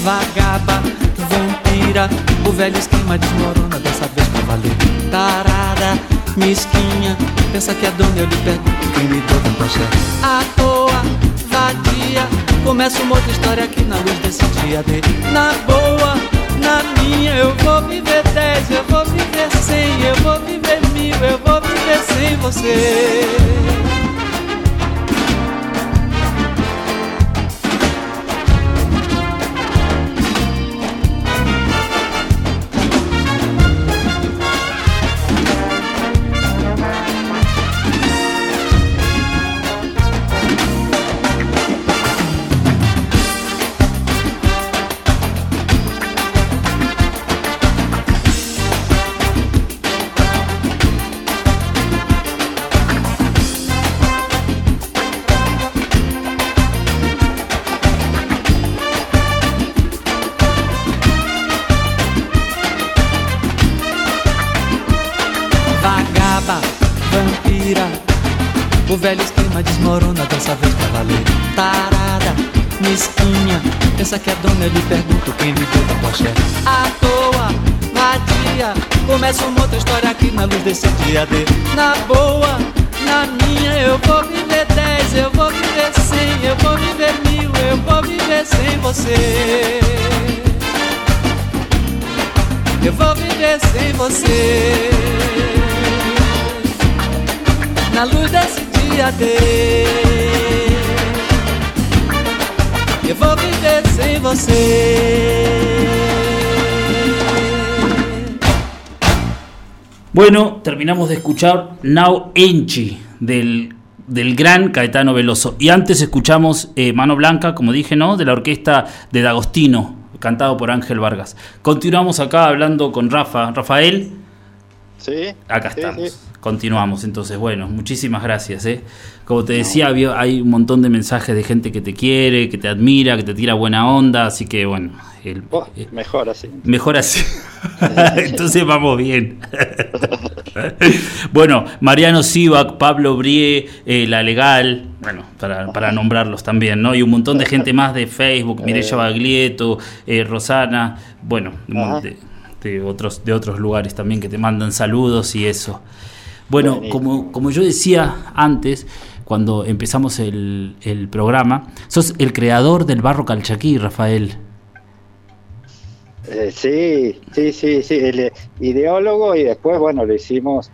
Vagaba, vampira, o velho esquema desmorona dessa vez pra valer. Tarada, mesquinha, pensa que é dona, eu lhe pergunto quem me deu axé. À toa, vadia, começa uma outra história aqui na luz desse dia de Na boa, na minha, eu vou viver dez, eu vou viver cem, eu vou viver mil, eu vou viver sem você. Mesquinha, pensa que é dona, eu lhe pergunto quem lhe deu a poché. À toa, vadia, começa uma outra história aqui na luz desse dia de Na boa, na minha, eu vou viver dez, eu vou viver cem, eu vou viver mil, eu vou viver sem você. Eu vou viver sem você. Na luz desse dia D. Eu vou viver sem você. Bueno, terminamos de escuchar Now Enchi del, del gran Caetano Veloso. Y antes escuchamos eh, Mano Blanca, como dije, ¿no? De la orquesta de D'Agostino, cantado por Ángel Vargas. Continuamos acá hablando con Rafa. Rafael. Sí. Acá estamos. Continuamos, entonces, bueno, muchísimas gracias. ¿eh? Como te decía, hay un montón de mensajes de gente que te quiere, que te admira, que te tira buena onda, así que bueno. Oh, eh, mejor así. Mejor así. <laughs> entonces vamos bien. <laughs> bueno, Mariano Sivak, Pablo Brie, eh, La Legal, bueno, para, nombrarlos también, ¿no? Y un montón de gente más de Facebook, Mireya Baglietto, Rosana, bueno, de, otros, de otros lugares también que te mandan saludos y eso. Bueno, como, como yo decía antes, cuando empezamos el, el programa, sos el creador del barro calchaquí, Rafael. Eh, sí, sí, sí, sí, el ideólogo y después, bueno, lo hicimos,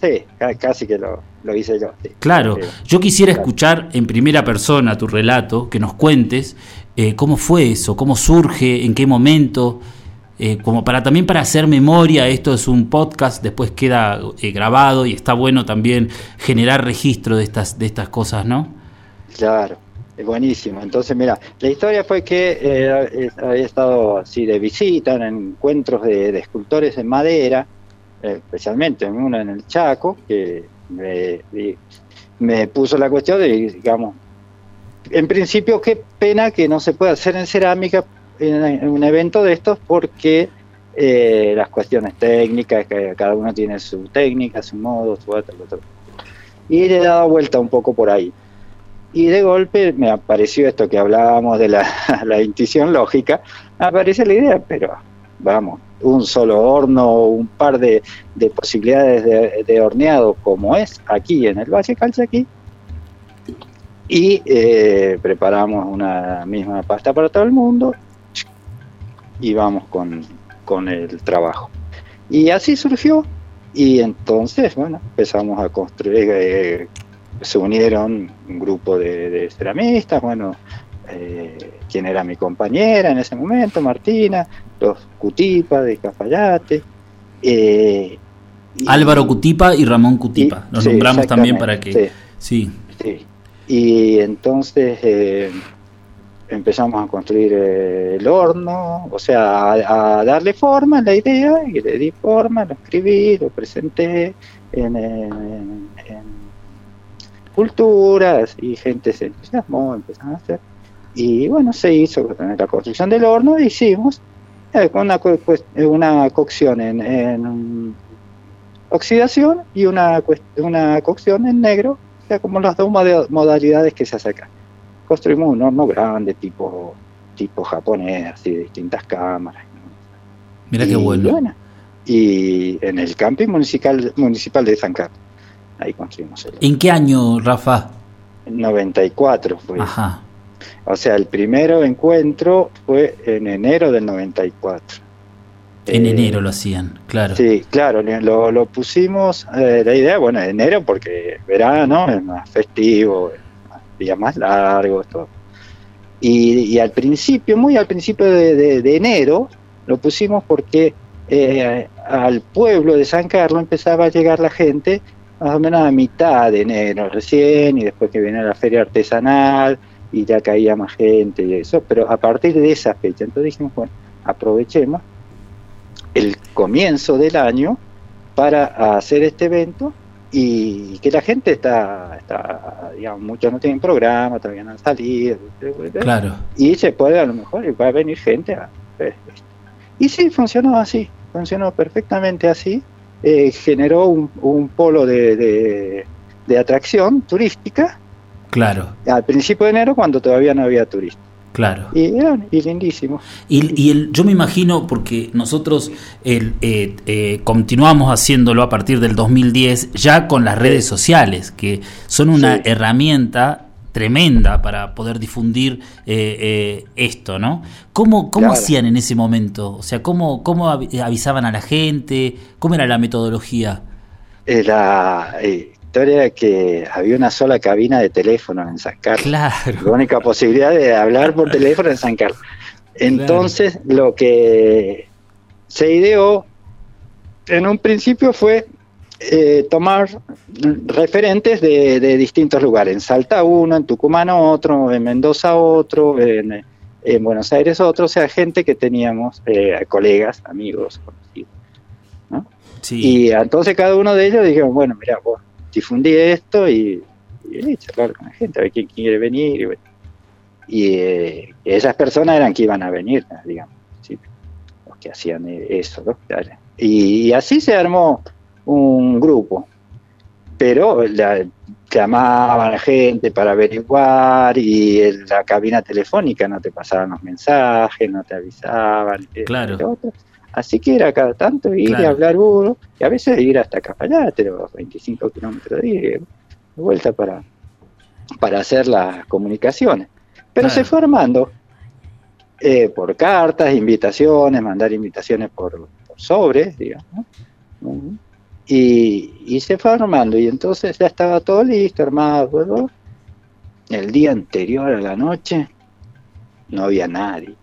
sí, casi que lo, lo hice yo. Claro, yo quisiera escuchar en primera persona tu relato, que nos cuentes eh, cómo fue eso, cómo surge, en qué momento. Eh, como para también para hacer memoria, esto es un podcast, después queda eh, grabado y está bueno también generar registro de estas, de estas cosas, ¿no? Claro, es buenísimo. Entonces, mira, la historia fue que eh, había estado así de visita en encuentros de, escultores en madera, especialmente en uno en el Chaco, que me, me puso la cuestión de, digamos, en principio, qué pena que no se pueda hacer en cerámica en, un evento de estos porque eh, las cuestiones técnicas, que cada uno tiene su técnica, su modo, su otro, otro. Y le he dado vuelta un poco por ahí. Y de golpe me apareció esto que hablábamos de la, <laughs> la intuición lógica, aparece la idea, pero vamos, un solo horno, un par de, de posibilidades de, de, horneado como es aquí en el Valle Calchaquí, y eh, preparamos una misma pasta para todo el mundo y vamos con, el trabajo. Y así surgió y entonces, bueno, empezamos a construir, eh, se unieron un grupo de, ceramistas, bueno, eh, quien era mi compañera en ese momento, Martina, los Cutipa de Cafayate. Eh, Álvaro Cutipa y Ramón Cutipa, nos nombramos también para que... Sí. sí. Y entonces empezamos a construir eh, el horno, o sea, a, darle forma a la idea, y le di forma, lo escribí, lo presenté en, culturas, y gente se entusiasmó, empezaron a hacer. Y bueno, se hizo la construcción del horno, hicimos eh, una, una cocción en, oxidación y una, una cocción en negro, o sea, como las dos modalidades que se hacen Construimos un horno grande, tipo, tipo japonés, así de distintas cámaras. Mira qué bueno. Y en el camping municipal, municipal de San Carlos. Ahí construimos el ¿En qué año, Rafa? 94 fue. Ajá. O sea, el primero encuentro fue en enero del 94. En eh, enero lo hacían, claro. Sí, claro, lo, lo pusimos, eh, la idea, bueno, enero porque verano es más festivo, días más largos, todo. Y, al principio, muy al principio de, enero, lo pusimos porque eh, al pueblo de San Carlos empezaba a llegar la gente más o menos a mitad de enero recién, y después que viene la feria artesanal, y ya caía más gente y eso, pero a partir de esa fecha, entonces dijimos, bueno, aprovechemos el comienzo del año para hacer este evento y que la gente está, está digamos, muchos no tienen programa, todavía no han salido, claro. y se puede a lo mejor, va a venir gente a ver esto. Y sí, funcionó así, funcionó perfectamente así, eh, generó un, un polo de, de, de atracción turística, claro. al principio de enero cuando todavía no había turistas. Claro. Y, y lindísimo. Y, y el, yo me imagino, porque nosotros el, eh, eh, continuamos haciéndolo a partir del 2010, ya con las redes sociales, que son una herramienta tremenda para poder difundir eh, esto, ¿no? ¿Cómo, cómo hacían en ese momento? O sea, ¿cómo, ¿cómo avisaban a la gente? ¿Cómo era la metodología? Era, historia que había una sola cabina de teléfono en San Carlos. Claro. La única posibilidad de hablar por teléfono en San Carlos. Entonces, lo que se ideó en un principio fue eh, tomar referentes de, distintos lugares. En Salta uno, en Tucumán otro, en Mendoza otro, en, Buenos Aires otro, o sea, gente que teníamos, eh, colegas, amigos, conocidos. Y entonces cada uno de ellos dijeron, bueno, mira, vos difundí esto y, y, charlar con la gente, a ver quién quiere venir. Y, eh, esas personas eran que iban a venir, digamos, los que hacían eso. Y, así se armó un grupo, pero la, llamaban a la gente para averiguar y en la cabina telefónica no te pasaban los mensajes, no te avisaban. Claro. Así que era cada tanto ir a hablar uno, y a veces ir hasta Cafayate, los 25 kilómetros de, de vuelta para, para hacer las comunicaciones. Pero se fue armando eh, por cartas, invitaciones, mandar invitaciones por, sobres, digamos. Y, y, se fue armando, y entonces ya estaba todo listo, armado, El día anterior a la noche no había nadie.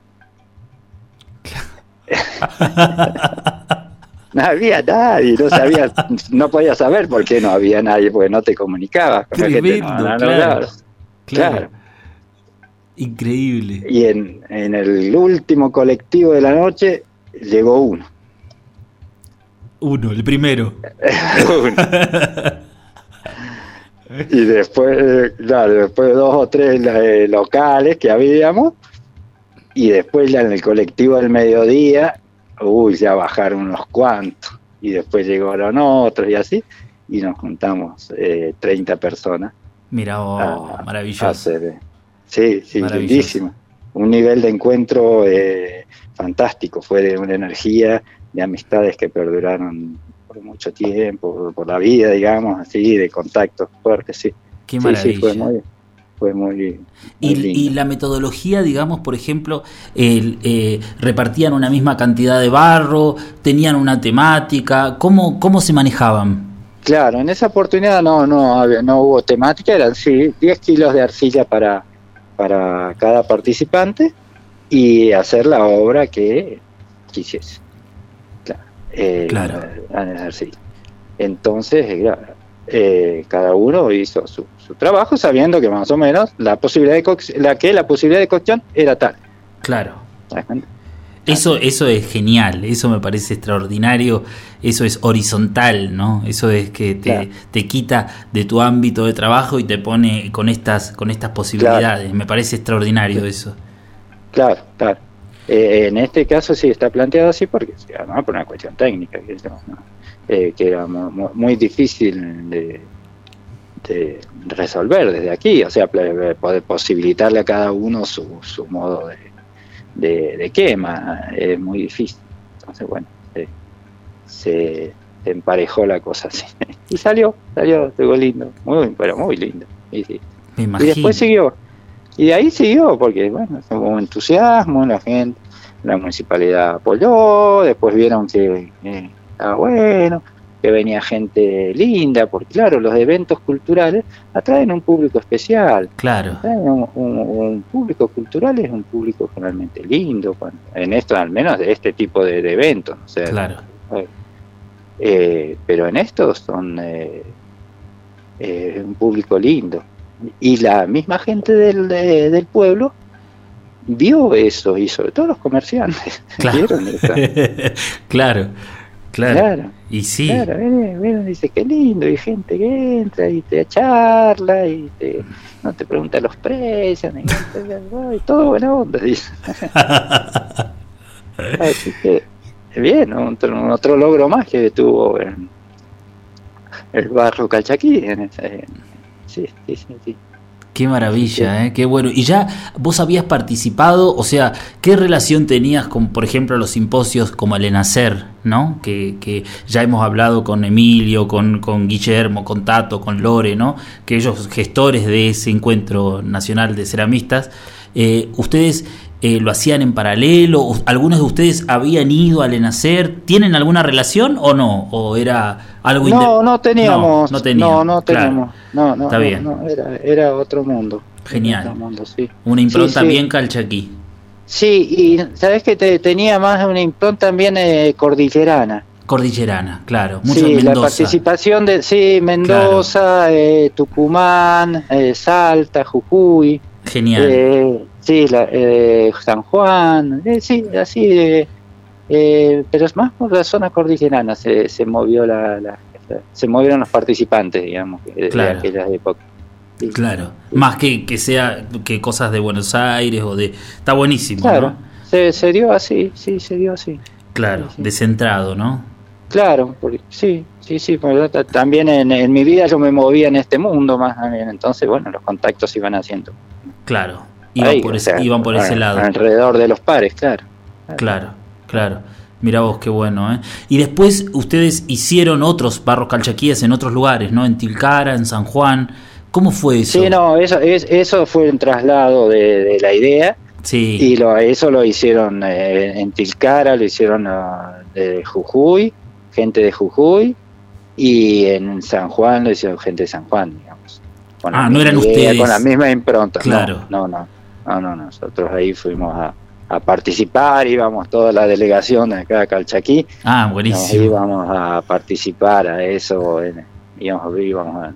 <laughs> no había nadie, no sabía, no podía saber por qué no había nadie, porque no te comunicabas con claro, claro. Increíble. Y en, en el último colectivo de la noche llegó uno. Uno, el primero. <laughs> y después, claro, después dos o tres eh, locales que habíamos, y después ya en el colectivo del mediodía, uy, ya bajaron unos cuantos. Y después llegaron otros y así. Y nos juntamos eh, 30 personas. Mira, oh, maravilloso. sí, sí, lindísimo. Un nivel de encuentro eh, fantástico. Fue de una energía, de amistades que perduraron por mucho tiempo, por, la vida, digamos, así, de contactos fuertes, sí. Qué maravilla. Sí, fue muy, fue muy, y, la metodología, digamos, por ejemplo, eh, repartían una misma cantidad de barro, tenían una temática, ¿cómo, cómo se manejaban? Claro, en esa oportunidad no, no, no hubo temática, eran sí 10 kilos de arcilla para, para cada participante y hacer la obra que quisiese. Claro. Eh, claro. Entonces, eh, eh, cada uno hizo su, trabajo sabiendo que más o menos la posibilidad de la que la posibilidad de cocción era tal. Claro. Eso, eso es genial, eso me parece extraordinario, eso es horizontal, ¿no? Eso es que te, te quita de tu ámbito de trabajo y te pone con estas, con estas posibilidades. Me parece extraordinario eso. Claro, claro. Eh, en este caso sí está planteado así porque, además por una cuestión técnica, eh, que era muy, difícil de, resolver desde aquí, o sea, poder posibilitarle a cada uno su, su modo de de, quema, es muy difícil. Entonces, bueno, se, emparejó la cosa así. <laughs> y salió, salió, estuvo lindo, muy, pero muy lindo. Y, después siguió. Y de ahí siguió, porque bueno, hubo entusiasmo, la gente, la municipalidad apoyó, después vieron que eh, estaba bueno, que venía gente linda, porque claro, los eventos culturales atraen un público especial. Claro. Un, público cultural es un público generalmente lindo, en esto al menos de este tipo de, eventos. claro. Eh, pero en estos son eh, eh, un público lindo. Y la misma gente del, del pueblo vio eso, y sobre todo los comerciantes. Claro. <laughs> <laughs> claro. Claro. Y sí. Claro, dice, qué lindo, y gente que entra y te charla y te, no te pregunta los precios, ni, <laughs> y todo buena onda, dice. <laughs> Así que, bien, otro, otro logro más que tuvo el barro Calchaquí. En sí, sí, sí. sí. Qué maravilla, ¿eh? qué bueno. Y ya vos habías participado, o sea, ¿qué relación tenías con, por ejemplo, los simposios como el ENACER, ¿no? Que, que ya hemos hablado con Emilio, con, con, Guillermo, con Tato, con Lore, ¿no? Que ellos, gestores de ese encuentro nacional de ceramistas, eh, ustedes eh, lo hacían en paralelo, algunos de ustedes habían ido al ENACER, ¿tienen alguna relación o no? ¿O era algo No, no teníamos, no, no, no teníamos, no, no, Está bien. era, era, otro mundo. Genial. Una impronta bien calchaquí. Sí, y sabes que te, tenía más una impronta también eh, cordillerana. Cordillerana, claro. Mucho sí, la participación de sí, Mendoza, eh, Tucumán, eh, Salta, Jujuy. Genial. Eh, sí, la, San Juan, eh, sí, así, pero es más por la zona cordillerana se, se movió la, se movieron los participantes, digamos, de, claro. aquellas épocas. Claro, más que, que sea que cosas de Buenos Aires o de... Está buenísimo, claro. Se, se dio así, sí, se dio así. Claro, descentrado, ¿no? Claro, porque, sí, sí, sí. también en, en, mi vida yo me movía en este mundo más también, entonces, bueno, los contactos iban haciendo. Claro, iban por, ese, iban por ese lado. Alrededor de los pares, claro. Claro, claro. Mira vos qué bueno, ¿eh? Y después ustedes hicieron otros barros calchaquíes en otros lugares, ¿no? En Tilcara, en San Juan. ¿Cómo fue eso? Sí, no, eso, es, eso fue un traslado de, la idea. Sí. Y lo, eso lo hicieron eh, en Tilcara, lo hicieron uh, de Jujuy, gente de Jujuy, y en San Juan lo hicieron gente de San Juan, digamos. ah, no eran ustedes. Con la misma impronta. Claro. No, no, no, no, nosotros ahí fuimos a, a participar, íbamos toda la delegación de acá de Calchaquí. Ah, buenísimo. íbamos a participar a eso, íbamos, íbamos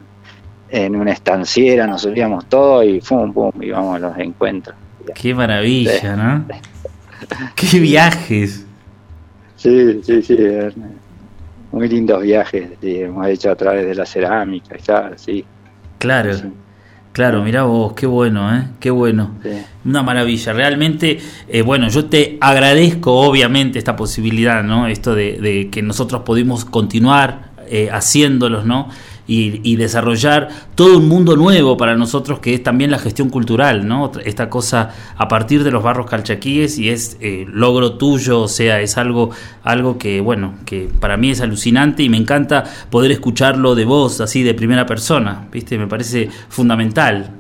en una estanciera, nos subíamos todo y pum, pum, íbamos a los encuentros. Qué maravilla, ¿no? <laughs> Qué viajes. Sí, sí, sí muy lindos viajes hemos hecho a través de la cerámica, y sí. Claro. Claro, mira vos, qué bueno, ¿eh? Qué bueno. Una maravilla. Realmente, eh, bueno, yo te agradezco obviamente esta posibilidad, ¿no? Esto de, de que nosotros pudimos continuar eh, haciéndolos, ¿no? Y, desarrollar todo un mundo nuevo para nosotros que es también la gestión cultural, ¿no? Esta cosa a partir de los barros calchaquíes y es eh, logro tuyo, o sea, es algo, algo que, bueno, que para mí es alucinante y me encanta poder escucharlo de voz, así de primera persona, ¿viste? Me parece fundamental.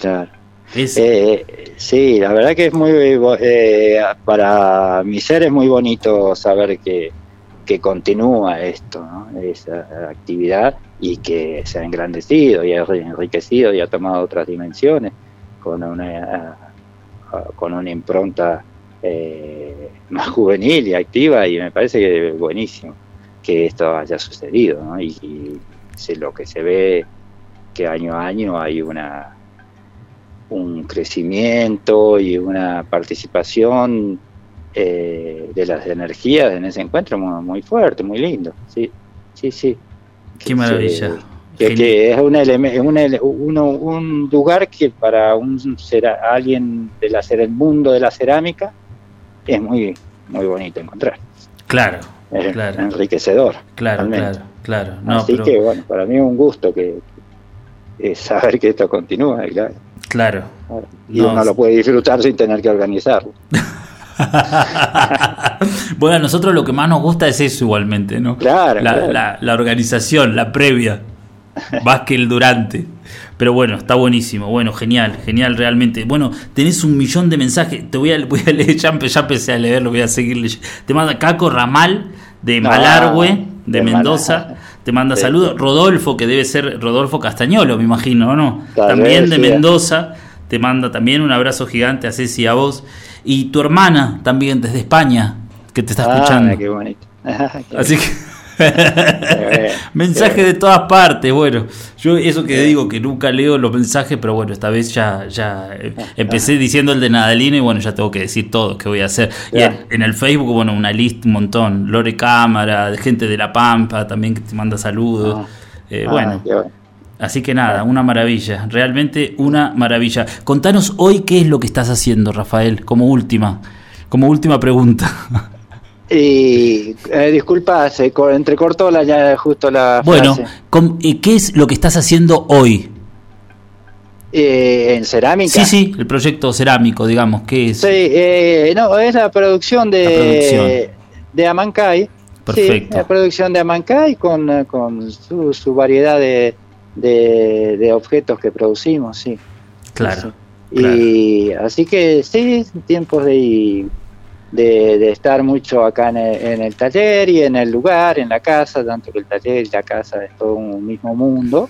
Claro. Eh, sí, la verdad que es muy, eh, para mi ser es muy bonito saber que, que continúa esto, esa actividad y que se ha engrandecido y ha enriquecido y ha tomado otras dimensiones con una, con una impronta eh, más juvenil y activa y me parece que buenísimo que esto haya sucedido ¿no? y, lo que se ve que año a año hay una un crecimiento y una participación eh, de las energías en ese encuentro muy, muy fuerte, muy lindo. Sí, sí, sí. Qué maravilla. Que, que es, un, un, un, lugar que para un alguien de la, el mundo de la cerámica es muy, muy bonito encontrar. Claro, es claro. enriquecedor. Claro, claro, claro. Así que bueno, para mí es un gusto que, saber que esto continúa. Claro. Claro. Y uno lo puede disfrutar sin tener que organizarlo. <laughs> <laughs> bueno, a nosotros lo que más nos gusta es eso igualmente, ¿no? Claro la, La, organización, la previa, más que el durante. Pero bueno, está buenísimo. Bueno, genial, genial realmente. Bueno, tenés un millón de mensajes. Te voy a, <laughs> voy a leer, ya, empecé a leerlo, voy a seguir leyendo. Te manda Caco Ramal de Malargüe, de, Mendoza. Te manda saludos. Rodolfo, que debe ser Rodolfo Castañolo, me imagino, no? también de Mendoza. Te manda también un abrazo gigante a Ceci y a vos. Y tu hermana también desde España, que te está ah, escuchando. Qué bonito. <laughs> Así que. <laughs> mensajes de todas partes. Bueno, yo eso que digo que nunca leo los mensajes, pero bueno, esta vez ya, ya eh, empecé diciendo el de Nadalina y bueno, ya tengo que decir todo que voy a hacer. Y en, el Facebook, bueno, una lista, un montón. Lore Cámara, gente de La Pampa también que te manda saludos. Ah. Eh, ah, bueno. Así que nada, una maravilla, realmente una maravilla. Contanos hoy qué es lo que estás haciendo, Rafael, como última, como última pregunta. <laughs> Y eh, disculpa, se entrecortó la, ya justo la. Bueno, ¿qué es lo que estás haciendo hoy? Eh, en cerámica. Sí, sí, el proyecto cerámico, digamos, ¿qué es? Sí, eh, no, es la producción de, de Amancay. Perfecto. la producción de Amancay con, con su, variedad de, de, objetos que producimos, sí. Claro. Y así que sí, tiempos de de, estar mucho acá en el, taller y en el lugar, en la casa, tanto que el taller y la casa es todo un mismo mundo.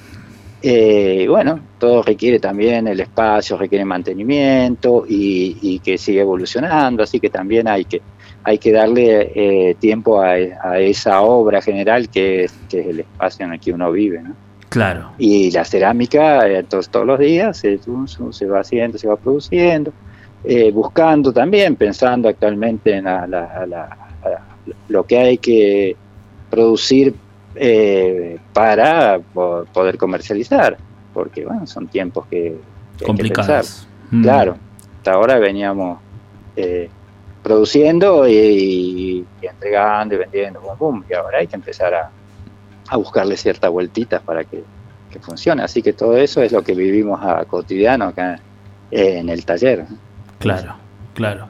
Eh, bueno, todo requiere también el espacio, requiere mantenimiento y, que sigue evolucionando, así que también hay que, hay que darle eh, tiempo a, esa obra general que es, que es el espacio en el que uno vive. ¿no? Claro. Y la cerámica, entonces, eh, todos los días se, se va haciendo, se va produciendo. Eh, buscando también, pensando actualmente en lo que hay que producir eh, para poder comercializar, porque bueno, son tiempos que, complicados. Mm. Claro, hasta ahora veníamos eh, produciendo y, entregando y vendiendo, y ahora hay que empezar a, buscarle ciertas vueltitas para que, funcione. Así que todo eso es lo que vivimos a cotidiano acá en el taller. Claro, claro.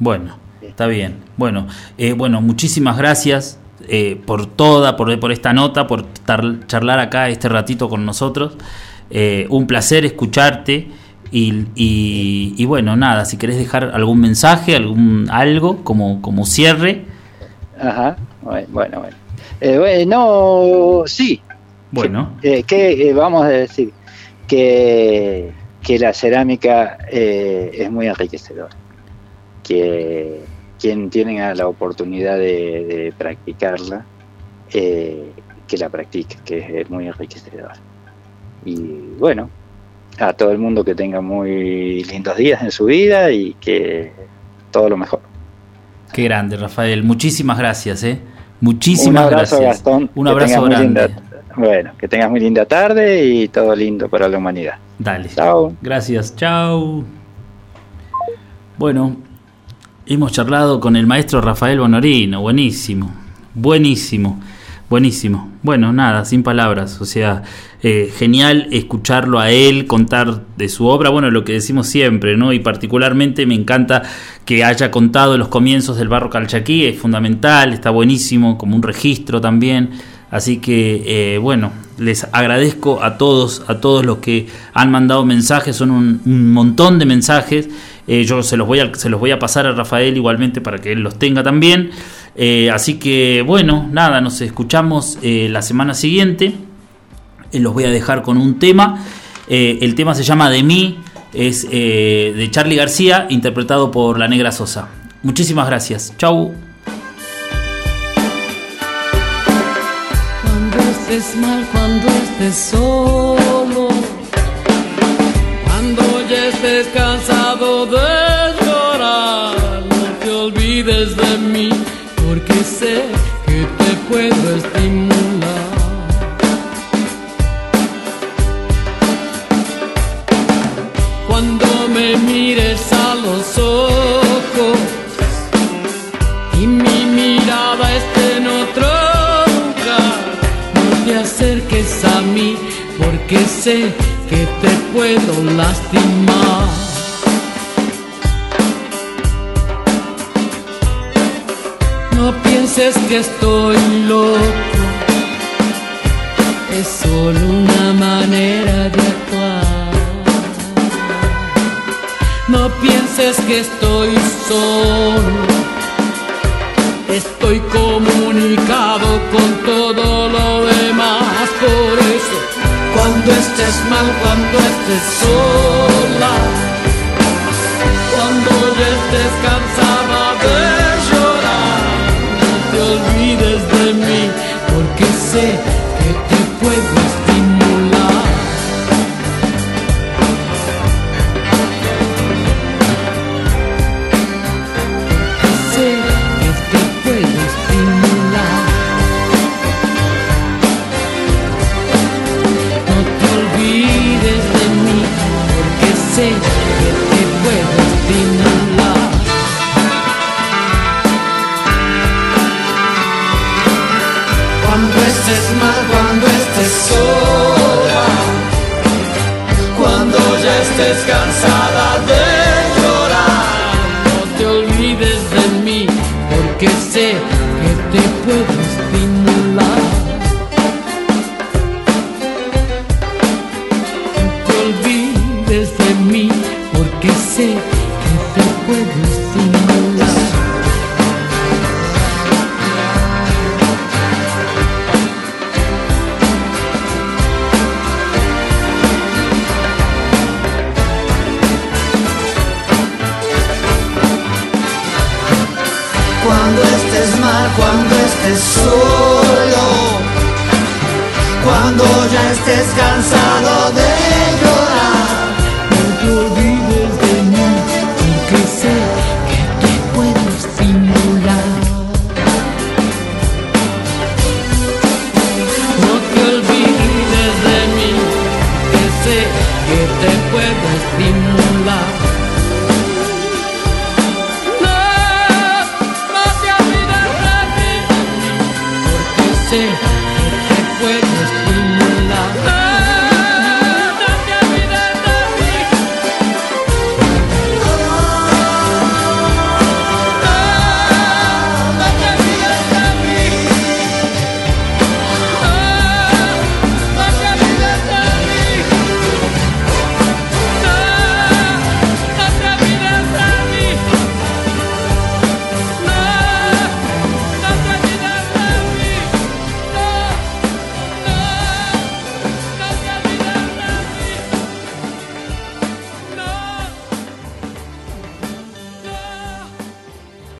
Bueno, está bien. Bueno, eh, bueno, muchísimas gracias eh, por toda, por, por esta nota, por charlar acá este ratito con nosotros. Eh, un placer escucharte. Y, y, bueno, nada, si querés dejar algún mensaje, algún algo como, como cierre. Ajá, bueno, bueno. Bueno, sí. Bueno. que vamos a decir que que la cerámica eh, es muy enriquecedora, que quien tiene la oportunidad de, practicarla, eh, que la practique, que es muy enriquecedora. Y bueno, a todo el mundo que tenga muy lindos días en su vida y que todo lo mejor. Qué grande, Rafael. Muchísimas gracias, ¿eh? Muchísimas Un abrazo, gracias. Gastón. Un abrazo grande. bueno, que tengas muy linda tarde y todo lindo para la humanidad. Dale. Chao. Gracias. Chao. Bueno, hemos charlado con el maestro Rafael Bonorino. Buenísimo. Buenísimo. Buenísimo. Bueno, nada, sin palabras. O sea, eh, genial escucharlo a él contar de su obra. Bueno, lo que decimos siempre, ¿no? Y particularmente me encanta que haya contado los comienzos del barro calchaquí. Es fundamental, está buenísimo, como un registro también. Así que, eh, bueno, les agradezco a todos, a todos los que han mandado mensajes, son un, montón de mensajes. Eh, yo se los, voy a, se los voy a pasar a Rafael igualmente para que él los tenga también. Eh, así que, bueno, nada, nos escuchamos la semana siguiente. Eh, los voy a dejar con un tema. Eh, el tema se llama De mí, es eh, de Charlie García, interpretado por La Negra Sosa. Muchísimas gracias. Chau. Cuando estés mal, cuando estés solo, cuando ya estés cansado de llorar, no te olvides de mí, porque sé que te puedo estimar. que sé que te puedo lastimar. No pienses que estoy loco, es solo una manera de actuar. No pienses que estoy solo. Estoy comunicado con todo lo demás, por eso cuando estés mal, cuando estés sola, cuando estés cansada. você.